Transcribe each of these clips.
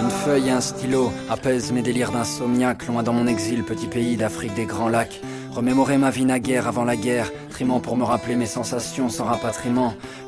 Une feuille et un stylo apaisent mes délires d'insomniaque, loin dans mon exil, petit pays d'Afrique des grands lacs. Remémorer ma vie naguère avant la guerre, trimant pour me rappeler mes sensations sans rapatriement.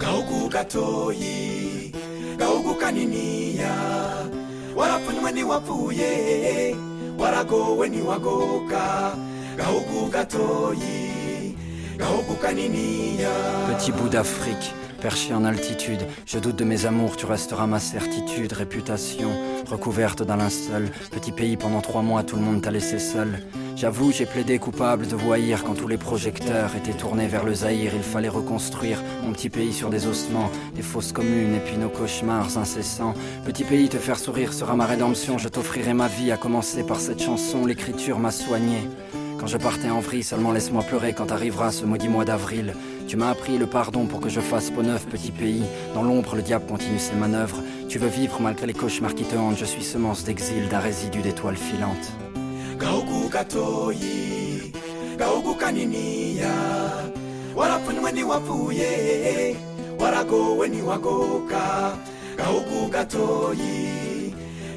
Gahugu gatoyi gahugu kaniniya warapfunywe ntiwapfuye waragowe ntiwagoka gahugu gatoyi gahugu kaniniya Petit bout d'Afrique, perché en altitude, je doute de mes amours, tu resteras ma certitude, réputation, recouverte d'un linceul. Petit pays, pendant trois mois, tout le monde t'a laissé seul. J'avoue, j'ai plaidé coupable de voyir quand tous les projecteurs étaient tournés vers le Zaïre. Il fallait reconstruire mon petit pays sur des ossements, des fausses communes et puis nos cauchemars incessants. Petit pays, te faire sourire sera ma rédemption. Je t'offrirai ma vie, à commencer par cette chanson. L'écriture m'a soigné. Quand je partais en vrille, seulement laisse-moi pleurer quand arrivera ce maudit mois d'avril. Tu m'as appris le pardon pour que je fasse peau neuf, petit pays. Dans l'ombre, le diable continue ses manœuvres. Tu veux vivre malgré les cauchemars qui te hantent. Je suis semence d'exil, d'un résidu d'étoiles filantes.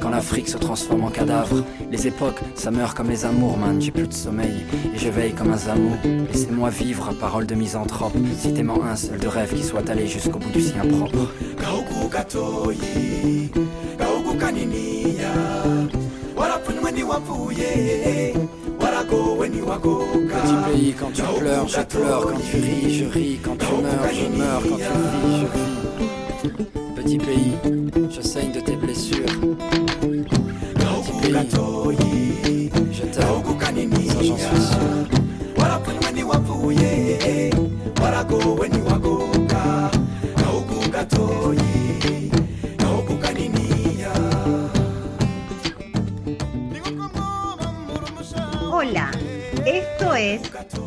Quand l'Afrique se transforme en cadavre, les époques, ça meurt comme les amours, man. J'ai plus de sommeil et je veille comme un zamou. Laissez-moi vivre, parole de misanthrope. Citez-moi un seul de rêve qui soit allé jusqu'au bout du sien propre. Petit pays, quand tu pleures, je pleure. Quand tu ris, je ris. Quand tu meurs, je meurs. Quand tu vis, je vis. Petit pays, je saigne de tes blessures.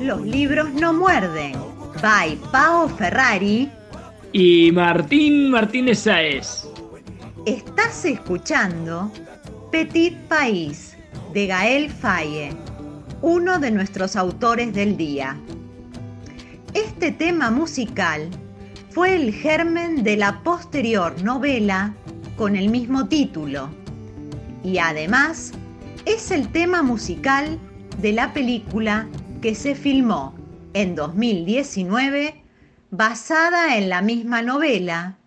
Los libros no muerden, by Pao Ferrari. Y Martín Martínez Sáez. Estás escuchando Petit País de Gael Faye, uno de nuestros autores del día. Este tema musical fue el germen de la posterior novela con el mismo título y además es el tema musical de la película que se filmó en 2019 basada en la misma novela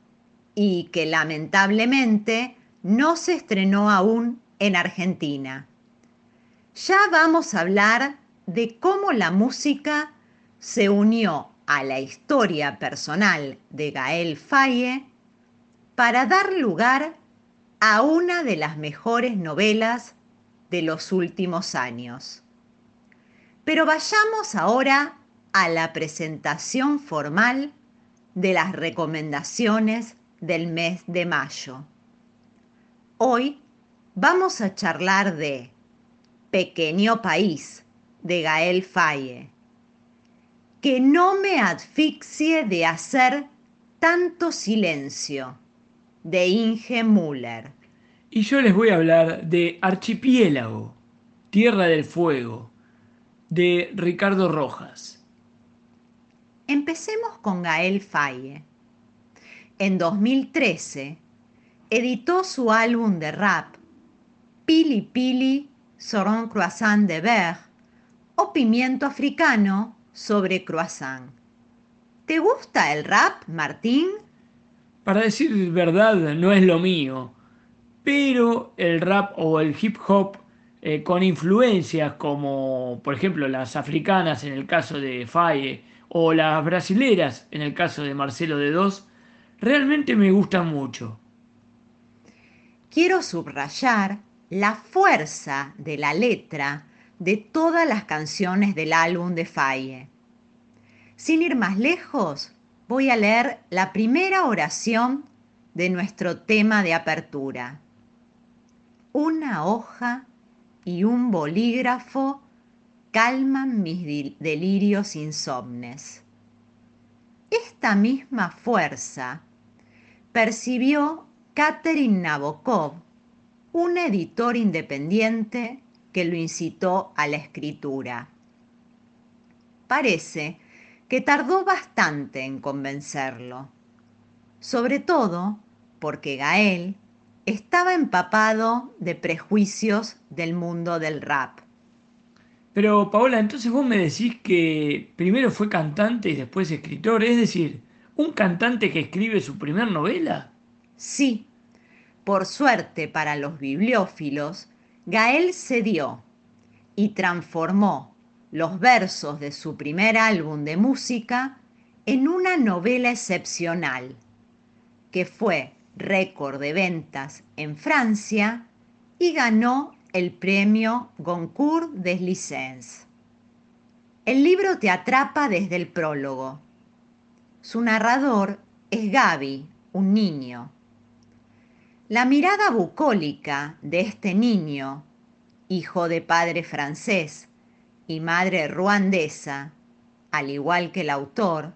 y que lamentablemente no se estrenó aún en Argentina. Ya vamos a hablar de cómo la música se unió a la historia personal de Gael Faye para dar lugar a una de las mejores novelas de los últimos años. Pero vayamos ahora a la presentación formal de las recomendaciones del mes de mayo. Hoy vamos a charlar de Pequeño País de Gael Faye. Que no me asfixie de hacer tanto silencio de Inge Müller. Y yo les voy a hablar de Archipiélago, Tierra del Fuego, de Ricardo Rojas. Empecemos con Gael Faye. En 2013 editó su álbum de rap Pili Pili sur un croissant de beurre o pimiento africano sobre croissant. ¿Te gusta el rap, Martín? Para decir verdad, no es lo mío, pero el rap o el hip hop eh, con influencias como, por ejemplo, las africanas en el caso de Faye o las brasileras en el caso de Marcelo de Dos, realmente me gustan mucho. Quiero subrayar la fuerza de la letra de todas las canciones del álbum de Faye. Sin ir más lejos, voy a leer la primera oración de nuestro tema de apertura. Una hoja y un bolígrafo calman mis delirios insomnes. Esta misma fuerza percibió Catherine Nabokov, un editor independiente que lo incitó a la escritura. Parece que tardó bastante en convencerlo, sobre todo porque Gael estaba empapado de prejuicios del mundo del rap. Pero Paola, entonces vos me decís que primero fue cantante y después escritor, es decir, un cantante que escribe su primer novela. Sí, por suerte para los bibliófilos, Gael cedió y transformó los versos de su primer álbum de música en una novela excepcional, que fue récord de ventas en Francia y ganó el premio Goncourt des Licences. El libro te atrapa desde el prólogo. Su narrador es Gaby, un niño. La mirada bucólica de este niño, hijo de padre francés y madre ruandesa, al igual que el autor,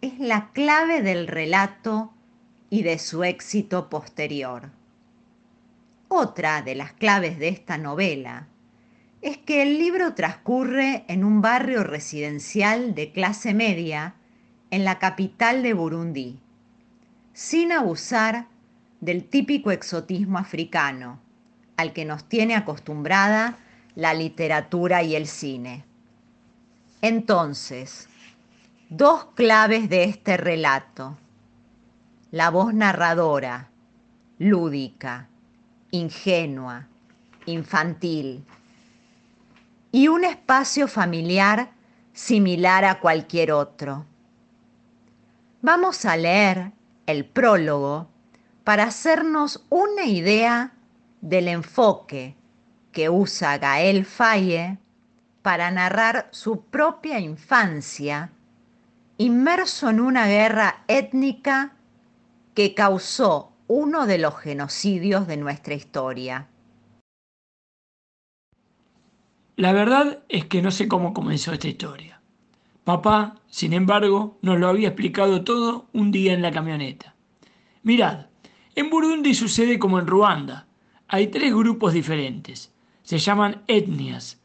es la clave del relato y de su éxito posterior. Otra de las claves de esta novela es que el libro transcurre en un barrio residencial de clase media en la capital de Burundi, sin abusar del típico exotismo africano al que nos tiene acostumbrada la literatura y el cine. Entonces, dos claves de este relato la voz narradora, lúdica, ingenua, infantil, y un espacio familiar similar a cualquier otro. Vamos a leer el prólogo para hacernos una idea del enfoque que usa Gael Faye para narrar su propia infancia inmerso en una guerra étnica que causó uno de los genocidios de nuestra historia. La verdad es que no sé cómo comenzó esta historia. Papá, sin embargo, nos lo había explicado todo un día en la camioneta. Mirad, en Burundi sucede como en Ruanda. Hay tres grupos diferentes. Se llaman etnias.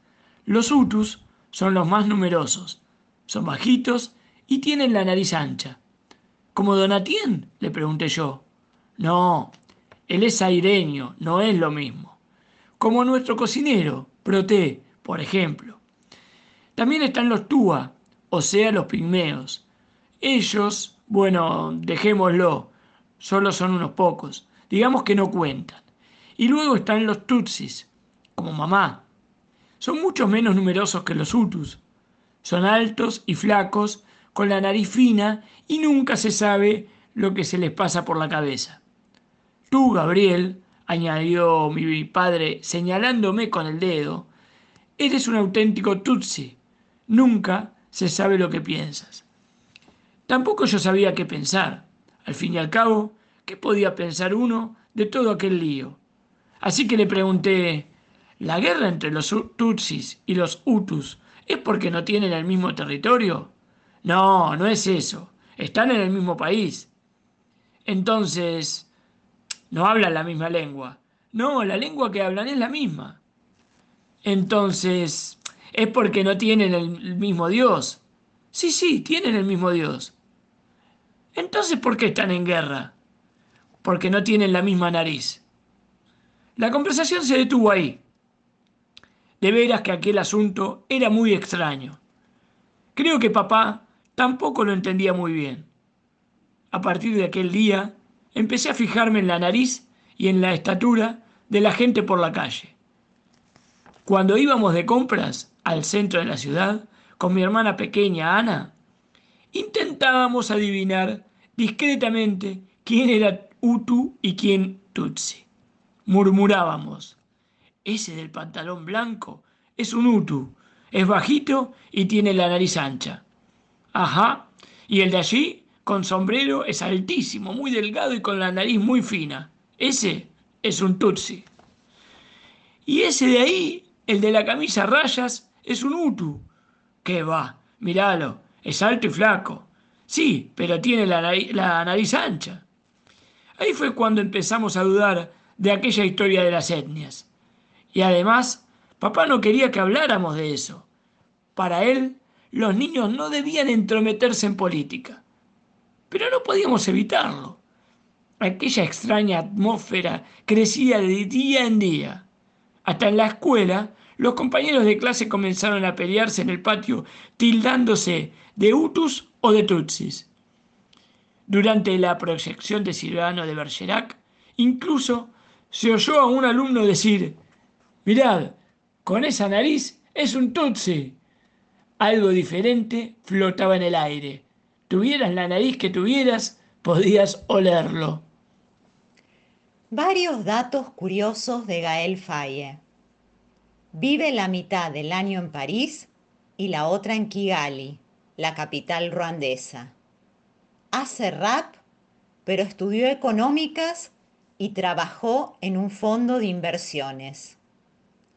Los Hutus son los más numerosos. Son bajitos y tienen la nariz ancha. ¿Como Donatien? le pregunté yo. No, él es aireño, no es lo mismo. Como nuestro cocinero, Proté, por ejemplo. También están los Túa, o sea, los pigmeos. Ellos, bueno, dejémoslo, solo son unos pocos, digamos que no cuentan. Y luego están los Tutsis, como mamá. Son mucho menos numerosos que los Hutus. Son altos y flacos con la nariz fina y nunca se sabe lo que se les pasa por la cabeza. Tú, Gabriel, añadió mi padre señalándome con el dedo, eres un auténtico Tutsi. Nunca se sabe lo que piensas. Tampoco yo sabía qué pensar. Al fin y al cabo, ¿qué podía pensar uno de todo aquel lío? Así que le pregunté, ¿la guerra entre los Tutsis y los Hutus es porque no tienen el mismo territorio? No, no es eso. Están en el mismo país. Entonces, no hablan la misma lengua. No, la lengua que hablan es la misma. Entonces, es porque no tienen el mismo Dios. Sí, sí, tienen el mismo Dios. Entonces, ¿por qué están en guerra? Porque no tienen la misma nariz. La conversación se detuvo ahí. De veras que aquel asunto era muy extraño. Creo que papá tampoco lo entendía muy bien. A partir de aquel día empecé a fijarme en la nariz y en la estatura de la gente por la calle. Cuando íbamos de compras al centro de la ciudad con mi hermana pequeña Ana, intentábamos adivinar discretamente quién era Utu y quién Tutsi. Murmurábamos, ese del pantalón blanco es un Utu, es bajito y tiene la nariz ancha. Ajá, y el de allí, con sombrero, es altísimo, muy delgado y con la nariz muy fina. Ese es un Tutsi. Y ese de ahí, el de la camisa rayas, es un Utu. ¿Qué va? Míralo, es alto y flaco. Sí, pero tiene la nariz ancha. Ahí fue cuando empezamos a dudar de aquella historia de las etnias. Y además, papá no quería que habláramos de eso. Para él, los niños no debían entrometerse en política. Pero no podíamos evitarlo. Aquella extraña atmósfera crecía de día en día. Hasta en la escuela, los compañeros de clase comenzaron a pelearse en el patio, tildándose de Hutus o de Tutsis. Durante la proyección de Silvano de Bergerac, incluso se oyó a un alumno decir, mirad, con esa nariz es un Tutsi. Algo diferente flotaba en el aire. Tuvieras la nariz que tuvieras, podías olerlo. Varios datos curiosos de Gael Faye. Vive la mitad del año en París y la otra en Kigali, la capital ruandesa hace rap, pero estudió económicas y trabajó en un fondo de inversiones.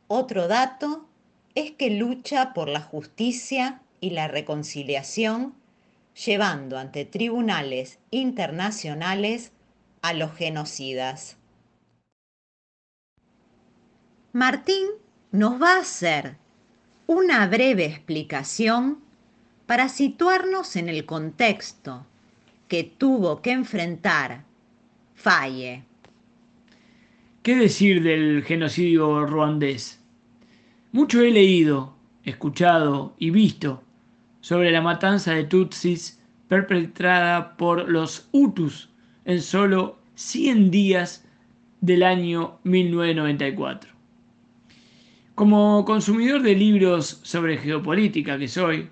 Otro dato es que lucha por la justicia y la reconciliación, llevando ante tribunales internacionales a los genocidas. Martín nos va a hacer una breve explicación para situarnos en el contexto que tuvo que enfrentar Falle. ¿Qué decir del genocidio ruandés? Mucho he leído, escuchado y visto sobre la matanza de Tutsis perpetrada por los Hutus en solo 100 días del año 1994. Como consumidor de libros sobre geopolítica que soy,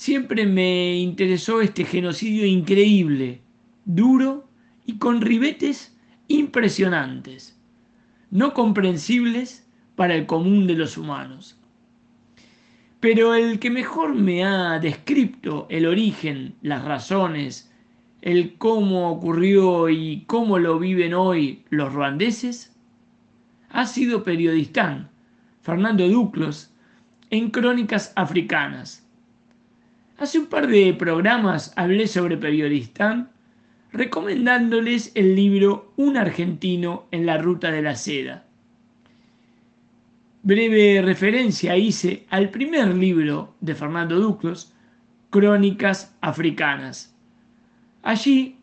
Siempre me interesó este genocidio increíble, duro y con ribetes impresionantes, no comprensibles para el común de los humanos. Pero el que mejor me ha descrito el origen, las razones, el cómo ocurrió y cómo lo viven hoy los ruandeses, ha sido periodistán Fernando Duclos en Crónicas Africanas, Hace un par de programas hablé sobre Periodistán, recomendándoles el libro Un argentino en la ruta de la seda. Breve referencia hice al primer libro de Fernando Duclos, Crónicas Africanas. Allí,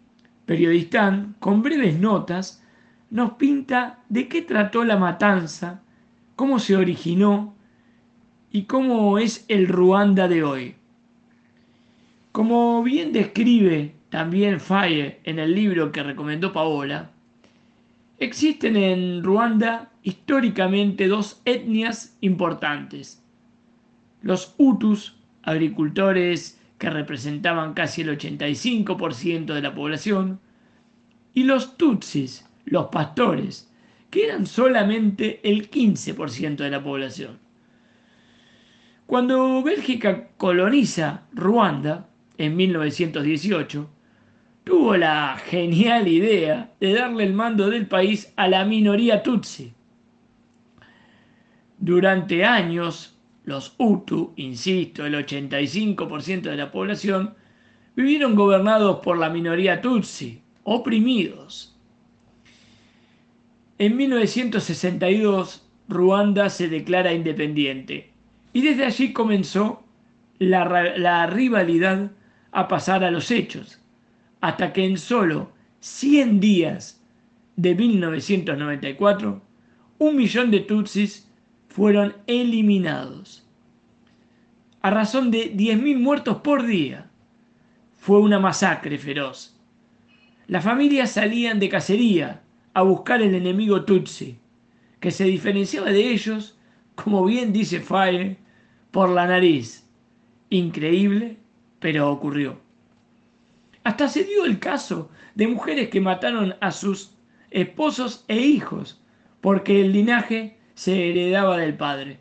Periodistán, con breves notas, nos pinta de qué trató la matanza, cómo se originó y cómo es el Ruanda de hoy. Como bien describe también Faye en el libro que recomendó Paola, existen en Ruanda históricamente dos etnias importantes. Los Hutus, agricultores que representaban casi el 85% de la población, y los Tutsis, los pastores, que eran solamente el 15% de la población. Cuando Bélgica coloniza Ruanda, en 1918, tuvo la genial idea de darle el mando del país a la minoría Tutsi. Durante años, los Hutu, insisto, el 85% de la población, vivieron gobernados por la minoría Tutsi, oprimidos. En 1962, Ruanda se declara independiente y desde allí comenzó la, la rivalidad a pasar a los hechos, hasta que en solo 100 días de 1994, un millón de tutsis fueron eliminados. A razón de 10.000 muertos por día. Fue una masacre feroz. Las familias salían de cacería a buscar el enemigo Tutsi, que se diferenciaba de ellos, como bien dice Faye, por la nariz. Increíble, pero ocurrió. Hasta se dio el caso de mujeres que mataron a sus esposos e hijos, porque el linaje se heredaba del padre.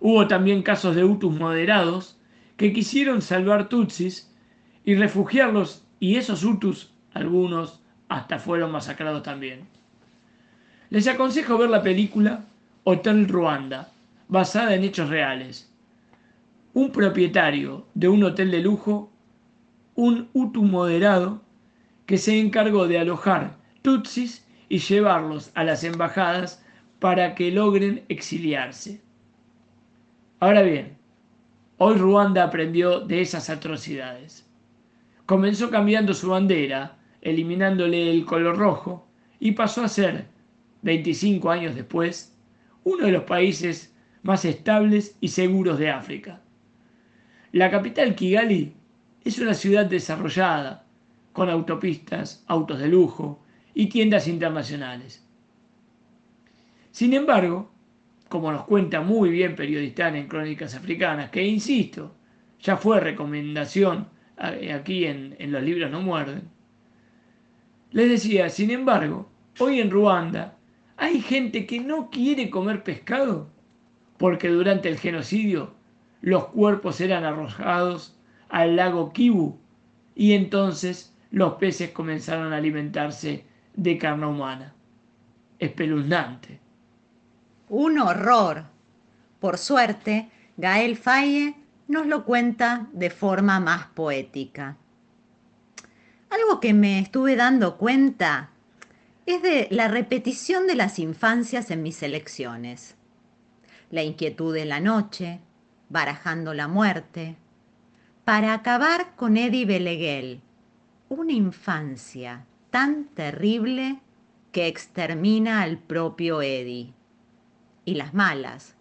Hubo también casos de Hutus moderados que quisieron salvar Tutsis y refugiarlos, y esos Hutus, algunos, hasta fueron masacrados también. Les aconsejo ver la película Hotel Ruanda, basada en hechos reales. Un propietario de un hotel de lujo, un Hutu moderado, que se encargó de alojar tutsis y llevarlos a las embajadas para que logren exiliarse. Ahora bien, hoy Ruanda aprendió de esas atrocidades. Comenzó cambiando su bandera, eliminándole el color rojo, y pasó a ser, 25 años después, uno de los países más estables y seguros de África. La capital Kigali es una ciudad desarrollada, con autopistas, autos de lujo y tiendas internacionales. Sin embargo, como nos cuenta muy bien periodista en Crónicas Africanas, que insisto, ya fue recomendación aquí en, en los libros no muerden, les decía, sin embargo, hoy en Ruanda hay gente que no quiere comer pescado porque durante el genocidio los cuerpos eran arrojados al lago Kivu y entonces los peces comenzaron a alimentarse de carne humana. Espeluznante. Un horror. Por suerte, Gael Faye nos lo cuenta de forma más poética. Algo que me estuve dando cuenta es de la repetición de las infancias en mis elecciones. La inquietud de la noche, barajando la muerte, para acabar con Eddie Beleguel, una infancia tan terrible que extermina al propio Eddie. Y las malas,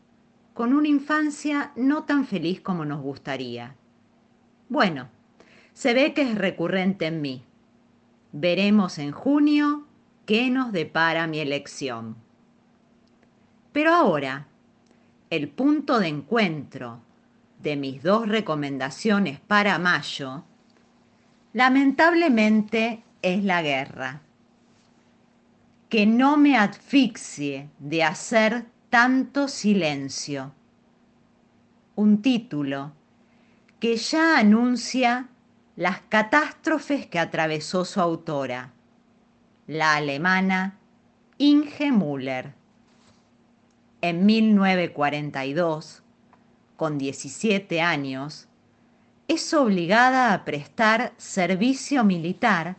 con una infancia no tan feliz como nos gustaría. Bueno, se ve que es recurrente en mí. Veremos en junio qué nos depara mi elección. Pero ahora, el punto de encuentro de mis dos recomendaciones para mayo, lamentablemente es la guerra. Que no me asfixie de hacer tanto silencio. Un título que ya anuncia las catástrofes que atravesó su autora, la alemana Inge Müller. En 1942, con 17 años, es obligada a prestar servicio militar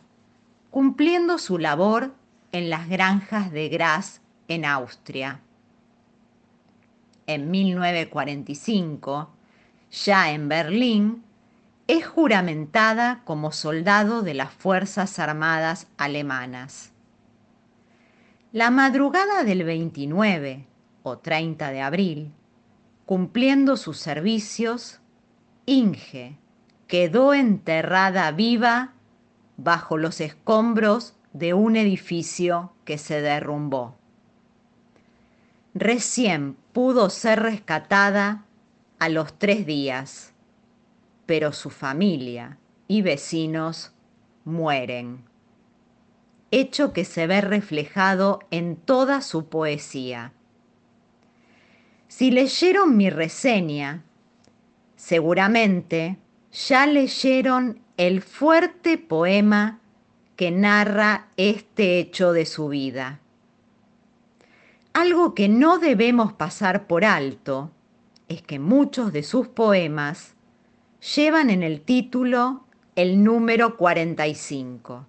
cumpliendo su labor en las granjas de Graz en Austria. En 1945, ya en Berlín, es juramentada como soldado de las Fuerzas Armadas alemanas. La madrugada del 29 o 30 de abril, cumpliendo sus servicios, Inge quedó enterrada viva bajo los escombros de un edificio que se derrumbó. Recién pudo ser rescatada a los tres días pero su familia y vecinos mueren. Hecho que se ve reflejado en toda su poesía. Si leyeron mi reseña, seguramente ya leyeron el fuerte poema que narra este hecho de su vida. Algo que no debemos pasar por alto es que muchos de sus poemas llevan en el título el número 45.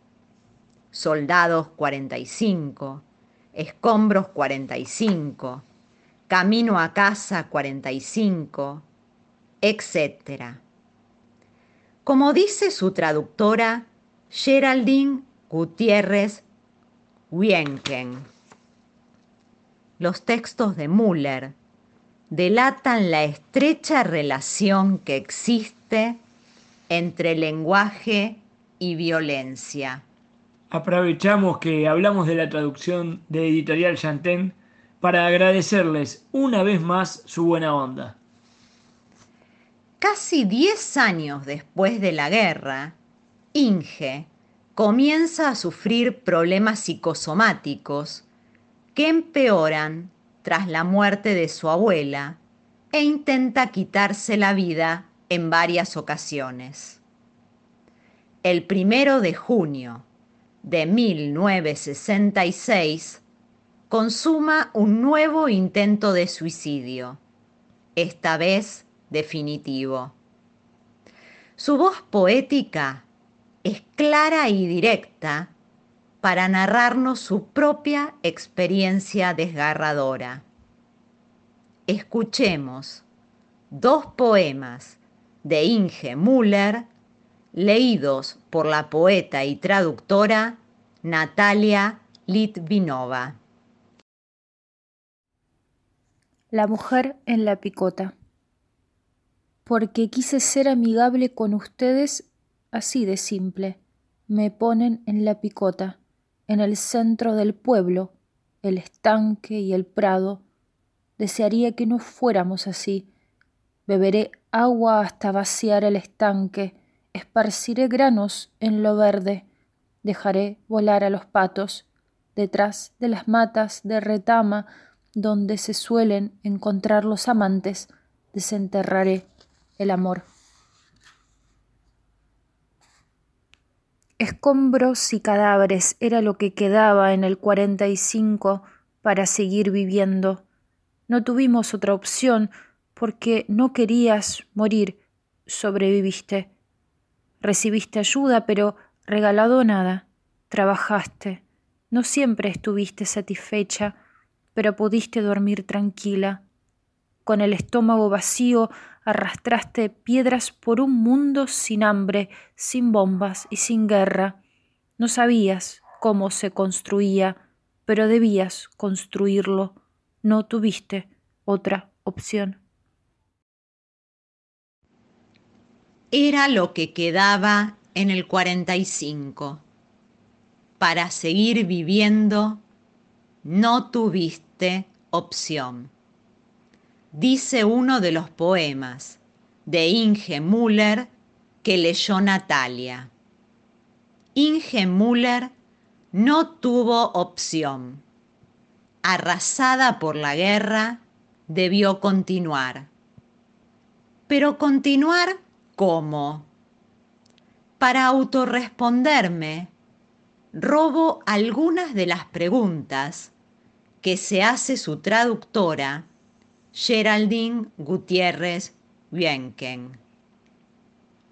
Soldados 45, Escombros 45, Camino a casa 45, etc. Como dice su traductora, Geraldine Gutiérrez Wienken. Los textos de Müller delatan la estrecha relación que existe entre lenguaje y violencia. Aprovechamos que hablamos de la traducción de Editorial Chantén para agradecerles una vez más su buena onda. Casi 10 años después de la guerra, Inge comienza a sufrir problemas psicosomáticos que empeoran tras la muerte de su abuela e intenta quitarse la vida en varias ocasiones. El primero de junio de 1966 consuma un nuevo intento de suicidio, esta vez definitivo. Su voz poética es clara y directa para narrarnos su propia experiencia desgarradora. Escuchemos dos poemas de Inge Müller leídos por la poeta y traductora Natalia Litvinova. La mujer en la picota. Porque quise ser amigable con ustedes así de simple. Me ponen en la picota, en el centro del pueblo, el estanque y el prado. Desearía que no fuéramos así. Beberé agua hasta vaciar el estanque, esparciré granos en lo verde, dejaré volar a los patos, detrás de las matas de retama donde se suelen encontrar los amantes, desenterraré el amor. Escombros y cadáveres era lo que quedaba en el cuarenta y cinco para seguir viviendo. No tuvimos otra opción porque no querías morir, sobreviviste. Recibiste ayuda, pero regalado nada. Trabajaste. No siempre estuviste satisfecha, pero pudiste dormir tranquila. Con el estómago vacío arrastraste piedras por un mundo sin hambre, sin bombas y sin guerra. No sabías cómo se construía, pero debías construirlo. No tuviste otra opción. Era lo que quedaba en el 45. Para seguir viviendo, no tuviste opción dice uno de los poemas de Inge Müller que leyó Natalia. Inge Müller no tuvo opción. Arrasada por la guerra, debió continuar. Pero continuar cómo? Para autorresponderme, robo algunas de las preguntas que se hace su traductora Geraldine Gutiérrez Bienken.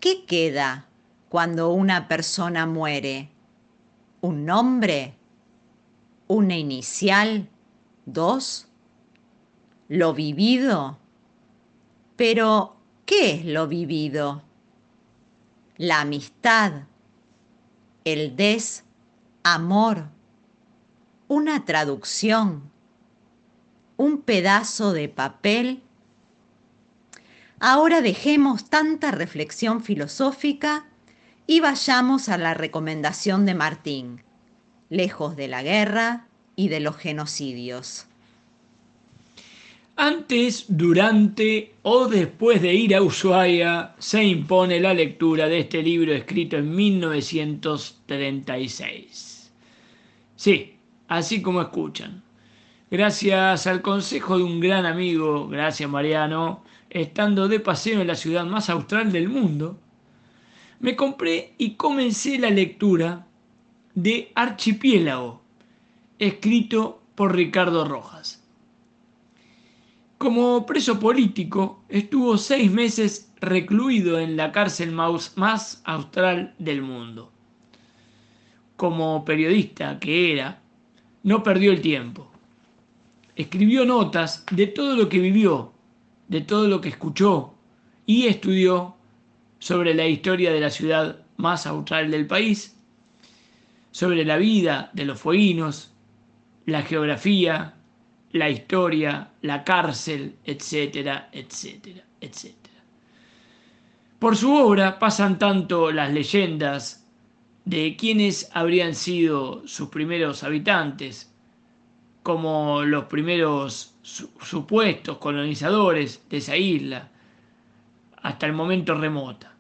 ¿Qué queda cuando una persona muere? ¿Un nombre? ¿Una inicial? ¿Dos? ¿Lo vivido? Pero, ¿qué es lo vivido? La amistad, el desamor, una traducción un pedazo de papel. Ahora dejemos tanta reflexión filosófica y vayamos a la recomendación de Martín, lejos de la guerra y de los genocidios. Antes, durante o después de ir a Ushuaia, se impone la lectura de este libro escrito en 1936. Sí, así como escuchan. Gracias al consejo de un gran amigo, gracias Mariano, estando de paseo en la ciudad más austral del mundo, me compré y comencé la lectura de Archipiélago, escrito por Ricardo Rojas. Como preso político, estuvo seis meses recluido en la cárcel más austral del mundo. Como periodista que era, no perdió el tiempo escribió notas de todo lo que vivió, de todo lo que escuchó y estudió sobre la historia de la ciudad más austral del país, sobre la vida de los fueguinos, la geografía, la historia, la cárcel, etcétera, etcétera, etcétera. Por su obra pasan tanto las leyendas de quienes habrían sido sus primeros habitantes, como los primeros supuestos colonizadores de esa isla, hasta el momento remota.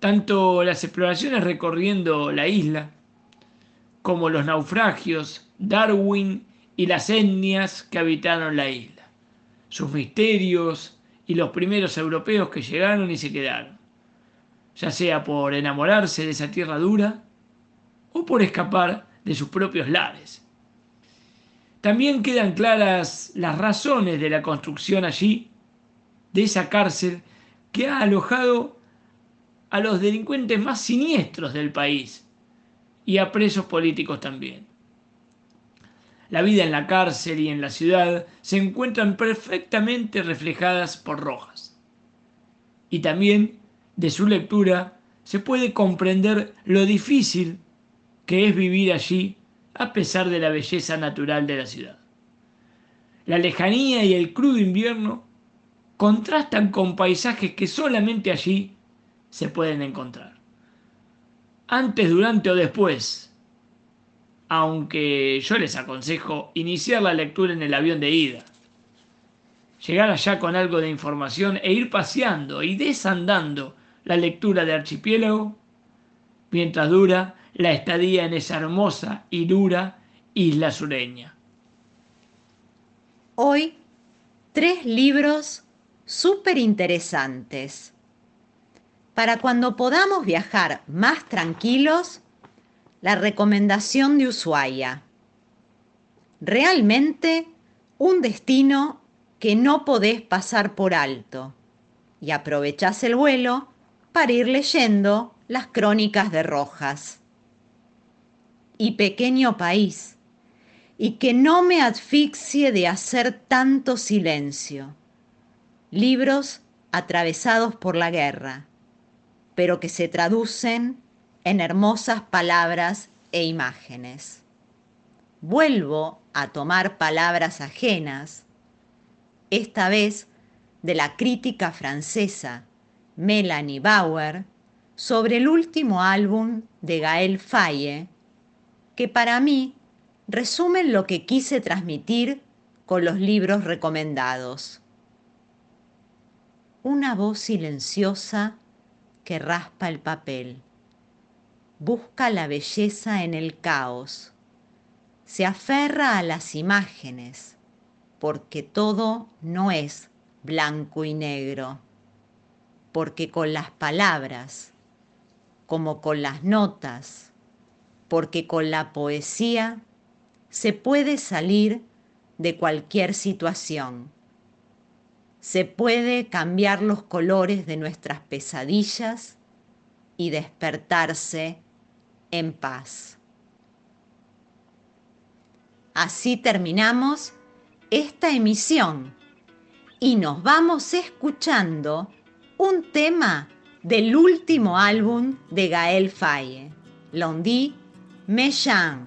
Tanto las exploraciones recorriendo la isla, como los naufragios, Darwin y las etnias que habitaron la isla, sus misterios y los primeros europeos que llegaron y se quedaron, ya sea por enamorarse de esa tierra dura o por escapar de sus propios lares. También quedan claras las razones de la construcción allí de esa cárcel que ha alojado a los delincuentes más siniestros del país y a presos políticos también. La vida en la cárcel y en la ciudad se encuentran perfectamente reflejadas por Rojas. Y también de su lectura se puede comprender lo difícil que es vivir allí a pesar de la belleza natural de la ciudad. La lejanía y el crudo invierno contrastan con paisajes que solamente allí se pueden encontrar. Antes, durante o después, aunque yo les aconsejo iniciar la lectura en el avión de ida. Llegar allá con algo de información e ir paseando y desandando la lectura de Archipiélago mientras dura la estadía en esa hermosa y dura isla sureña. Hoy, tres libros súper interesantes para cuando podamos viajar más tranquilos, la recomendación de Ushuaia. Realmente un destino que no podés pasar por alto y aprovechás el vuelo para ir leyendo las crónicas de Rojas. Y pequeño país, y que no me asfixie de hacer tanto silencio. Libros atravesados por la guerra pero que se traducen en hermosas palabras e imágenes. Vuelvo a tomar palabras ajenas, esta vez de la crítica francesa Melanie Bauer, sobre el último álbum de Gaël Faye, que para mí resumen lo que quise transmitir con los libros recomendados. Una voz silenciosa que raspa el papel. Busca la belleza en el caos. Se aferra a las imágenes, porque todo no es blanco y negro. Porque con las palabras, como con las notas, porque con la poesía se puede salir de cualquier situación se puede cambiar los colores de nuestras pesadillas y despertarse en paz. Así terminamos esta emisión y nos vamos escuchando un tema del último álbum de Gaël Faye, Londi Méchan.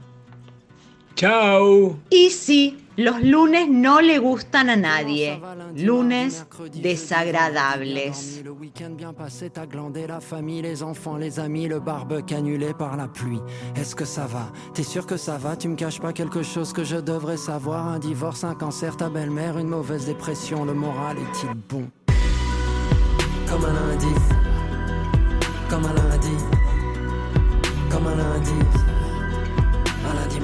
Chao. Y sí, los lunes no le gustan a nadie. Lunes desagradables. Le week-end bien passé, ta glandé, la famille, les enfants, les amis, le barbecue annulé par la pluie. Est-ce que ça va? T'es sûr que ça va? Tu me caches pas quelque chose que je devrais savoir Un divorce, un cancer, ta belle-mère, une mauvaise dépression. Le moral est-il bon? Comme un lundi. Comme un lundi. Comme un lundi.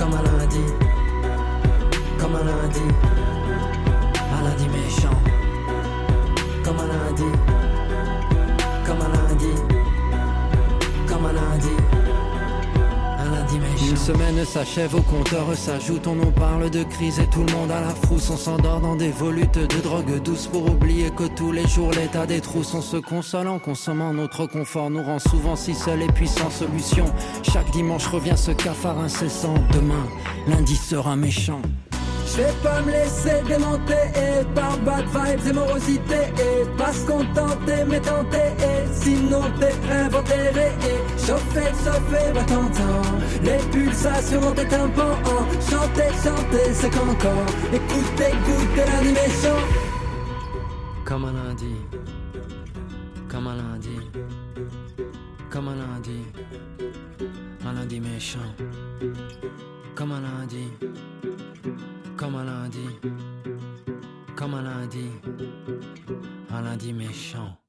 comme un lundi, comme un lundi, un lundi méchant. Comme un lundi, comme un lundi, semaine s'achève, au compteur s'ajoute. On nous parle de crise et tout le monde à la frousse. On s'endort dans des volutes de drogue douce pour oublier que tous les jours l'état des trousses. On se console en consommant notre confort, nous rend souvent si seuls et puis sans solution. Chaque dimanche revient ce cafard incessant. Demain, lundi sera méchant. Je vais pas me laisser démonter par bad vibes et morosité et pas se contenter mais tenter et sinon t'es et chauffer, chauffer, va t'entendre. Les pulsations dans tes tympans chanter, chanter c'est qu'encore. Écoutez, écoutez l'animation. Comme un lundi, comme un lundi, comme un lundi, un lundi méchant, comme un lundi comme un lundi, comme un lundi, un lundi méchant.